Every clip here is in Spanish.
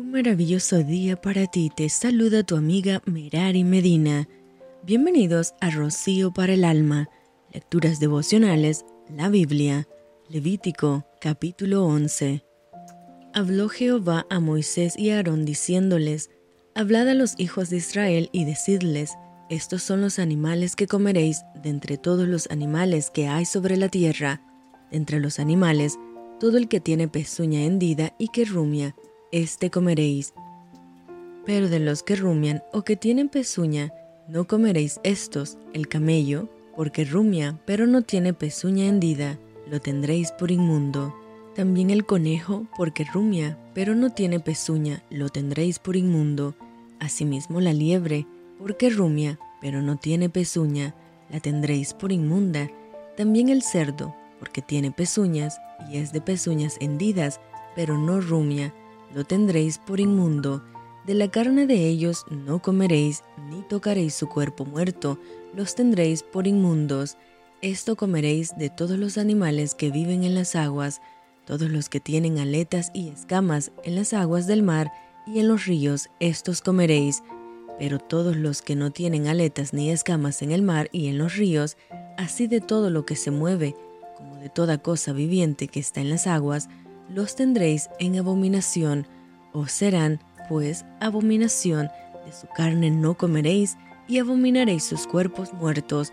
Un maravilloso día para ti. Te saluda tu amiga Merari Medina. Bienvenidos a Rocío para el Alma. Lecturas devocionales, la Biblia. Levítico, capítulo 11. Habló Jehová a Moisés y a Aarón diciéndoles, Hablad a los hijos de Israel y decidles, Estos son los animales que comeréis de entre todos los animales que hay sobre la tierra. De entre los animales, todo el que tiene pezuña hendida y que rumia, éste comeréis. Pero de los que rumian o que tienen pezuña, no comeréis estos, el camello, porque rumia, pero no tiene pezuña hendida, lo tendréis por inmundo. También el conejo, porque rumia, pero no tiene pezuña, lo tendréis por inmundo. Asimismo la liebre, porque rumia, pero no tiene pezuña, la tendréis por inmunda. También el cerdo, porque tiene pezuñas, y es de pezuñas hendidas, pero no rumia, lo tendréis por inmundo. De la carne de ellos no comeréis, ni tocaréis su cuerpo muerto, los tendréis por inmundos. Esto comeréis de todos los animales que viven en las aguas, todos los que tienen aletas y escamas en las aguas del mar y en los ríos, estos comeréis. Pero todos los que no tienen aletas ni escamas en el mar y en los ríos, así de todo lo que se mueve, como de toda cosa viviente que está en las aguas, los tendréis en abominación, os serán, pues, abominación, de su carne no comeréis, y abominaréis sus cuerpos muertos.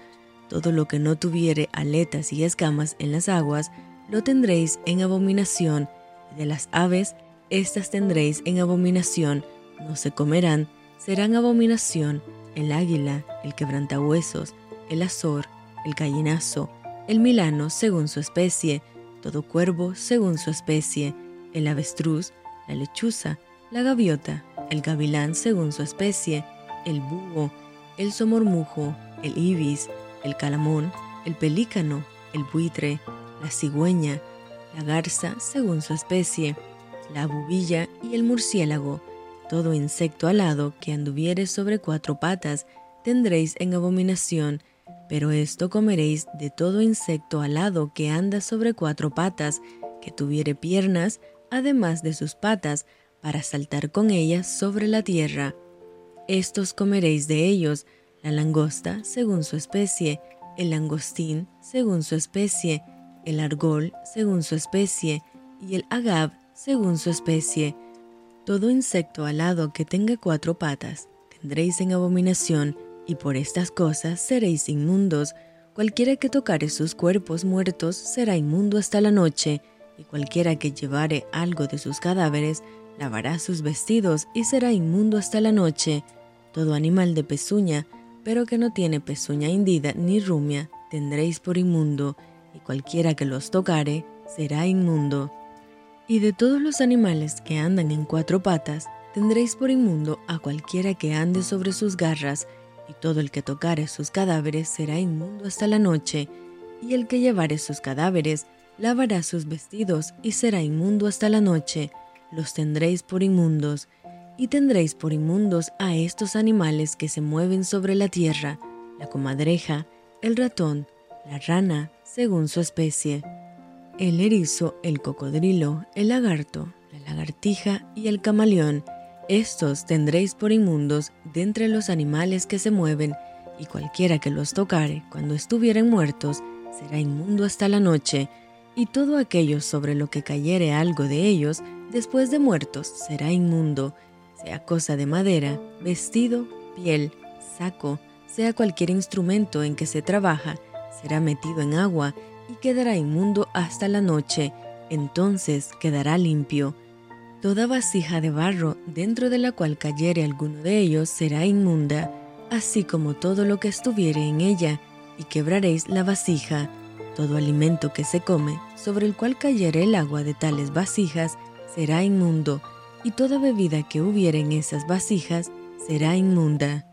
Todo lo que no tuviere aletas y escamas en las aguas, lo tendréis en abominación, de las aves, estas tendréis en abominación, no se comerán, serán abominación. El águila, el quebrantahuesos, el azor, el gallinazo, el milano según su especie, todo cuervo según su especie, el avestruz, la lechuza, la gaviota, el gavilán según su especie, el búho, el somormujo, el ibis, el calamón, el pelícano, el buitre, la cigüeña, la garza según su especie, la bubilla y el murciélago, todo insecto alado que anduviere sobre cuatro patas, tendréis en abominación, pero esto comeréis de todo insecto alado que anda sobre cuatro patas, que tuviere piernas, además de sus patas, para saltar con ellas sobre la tierra. Estos comeréis de ellos, la langosta según su especie, el langostín según su especie, el argol según su especie, y el agave según su especie. Todo insecto alado que tenga cuatro patas, tendréis en abominación, y por estas cosas seréis inmundos. Cualquiera que tocare sus cuerpos muertos será inmundo hasta la noche, y cualquiera que llevare algo de sus cadáveres lavará sus vestidos y será inmundo hasta la noche. Todo animal de pezuña, pero que no tiene pezuña hendida ni rumia, tendréis por inmundo, y cualquiera que los tocare será inmundo. Y de todos los animales que andan en cuatro patas, tendréis por inmundo a cualquiera que ande sobre sus garras, y todo el que tocare sus cadáveres será inmundo hasta la noche, y el que llevare sus cadáveres lavará sus vestidos y será inmundo hasta la noche, los tendréis por inmundos, y tendréis por inmundos a estos animales que se mueven sobre la tierra, la comadreja, el ratón, la rana, según su especie, el erizo, el cocodrilo, el lagarto, la lagartija y el camaleón, estos tendréis por inmundos de entre los animales que se mueven, y cualquiera que los tocare cuando estuvieren muertos será inmundo hasta la noche, y todo aquello sobre lo que cayere algo de ellos después de muertos será inmundo, sea cosa de madera, vestido, piel, saco, sea cualquier instrumento en que se trabaja, será metido en agua y quedará inmundo hasta la noche, entonces quedará limpio Toda vasija de barro dentro de la cual cayere alguno de ellos será inmunda, así como todo lo que estuviere en ella, y quebraréis la vasija. Todo alimento que se come, sobre el cual cayere el agua de tales vasijas, será inmundo, y toda bebida que hubiere en esas vasijas será inmunda.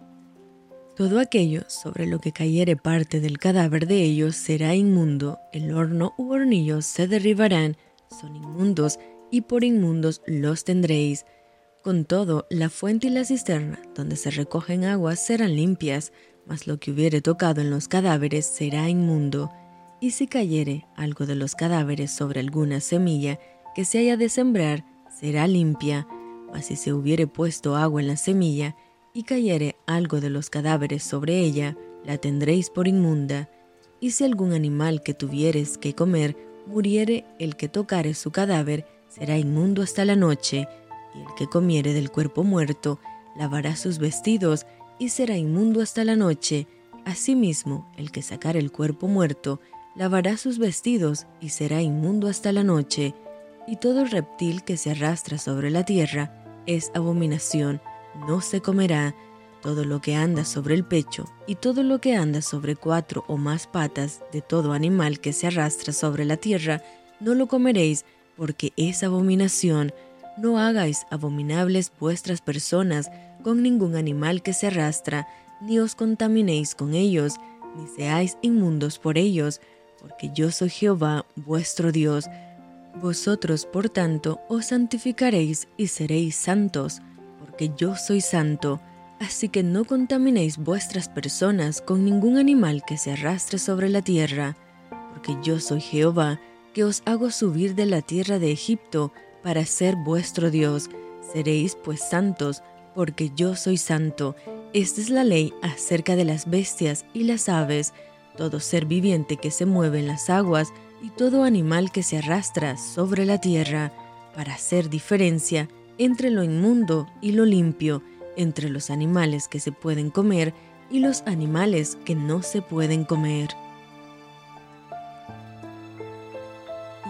Todo aquello sobre lo que cayere parte del cadáver de ellos será inmundo, el horno u hornillos se derribarán, son inmundos, y por inmundos los tendréis. Con todo, la fuente y la cisterna donde se recogen aguas serán limpias, mas lo que hubiere tocado en los cadáveres será inmundo. Y si cayere algo de los cadáveres sobre alguna semilla que se haya de sembrar, será limpia, Mas si se hubiere puesto agua en la semilla, y cayere algo de los cadáveres sobre ella, la tendréis por inmunda. Y si algún animal que tuvieres que comer muriere el que tocare su cadáver, será inmundo hasta la noche, y el que comiere del cuerpo muerto, lavará sus vestidos, y será inmundo hasta la noche. Asimismo, el que sacare el cuerpo muerto, lavará sus vestidos, y será inmundo hasta la noche. Y todo reptil que se arrastra sobre la tierra es abominación, no se comerá. Todo lo que anda sobre el pecho y todo lo que anda sobre cuatro o más patas de todo animal que se arrastra sobre la tierra, no lo comeréis, porque es abominación. No hagáis abominables vuestras personas con ningún animal que se arrastra, ni os contaminéis con ellos, ni seáis inmundos por ellos, porque yo soy Jehová vuestro Dios. Vosotros, por tanto, os santificaréis y seréis santos, porque yo soy santo. Así que no contaminéis vuestras personas con ningún animal que se arrastre sobre la tierra, porque yo soy Jehová, que os hago subir de la tierra de Egipto para ser vuestro Dios. Seréis pues santos, porque yo soy santo. Esta es la ley acerca de las bestias y las aves, todo ser viviente que se mueve en las aguas y todo animal que se arrastra sobre la tierra, para hacer diferencia entre lo inmundo y lo limpio, entre los animales que se pueden comer y los animales que no se pueden comer.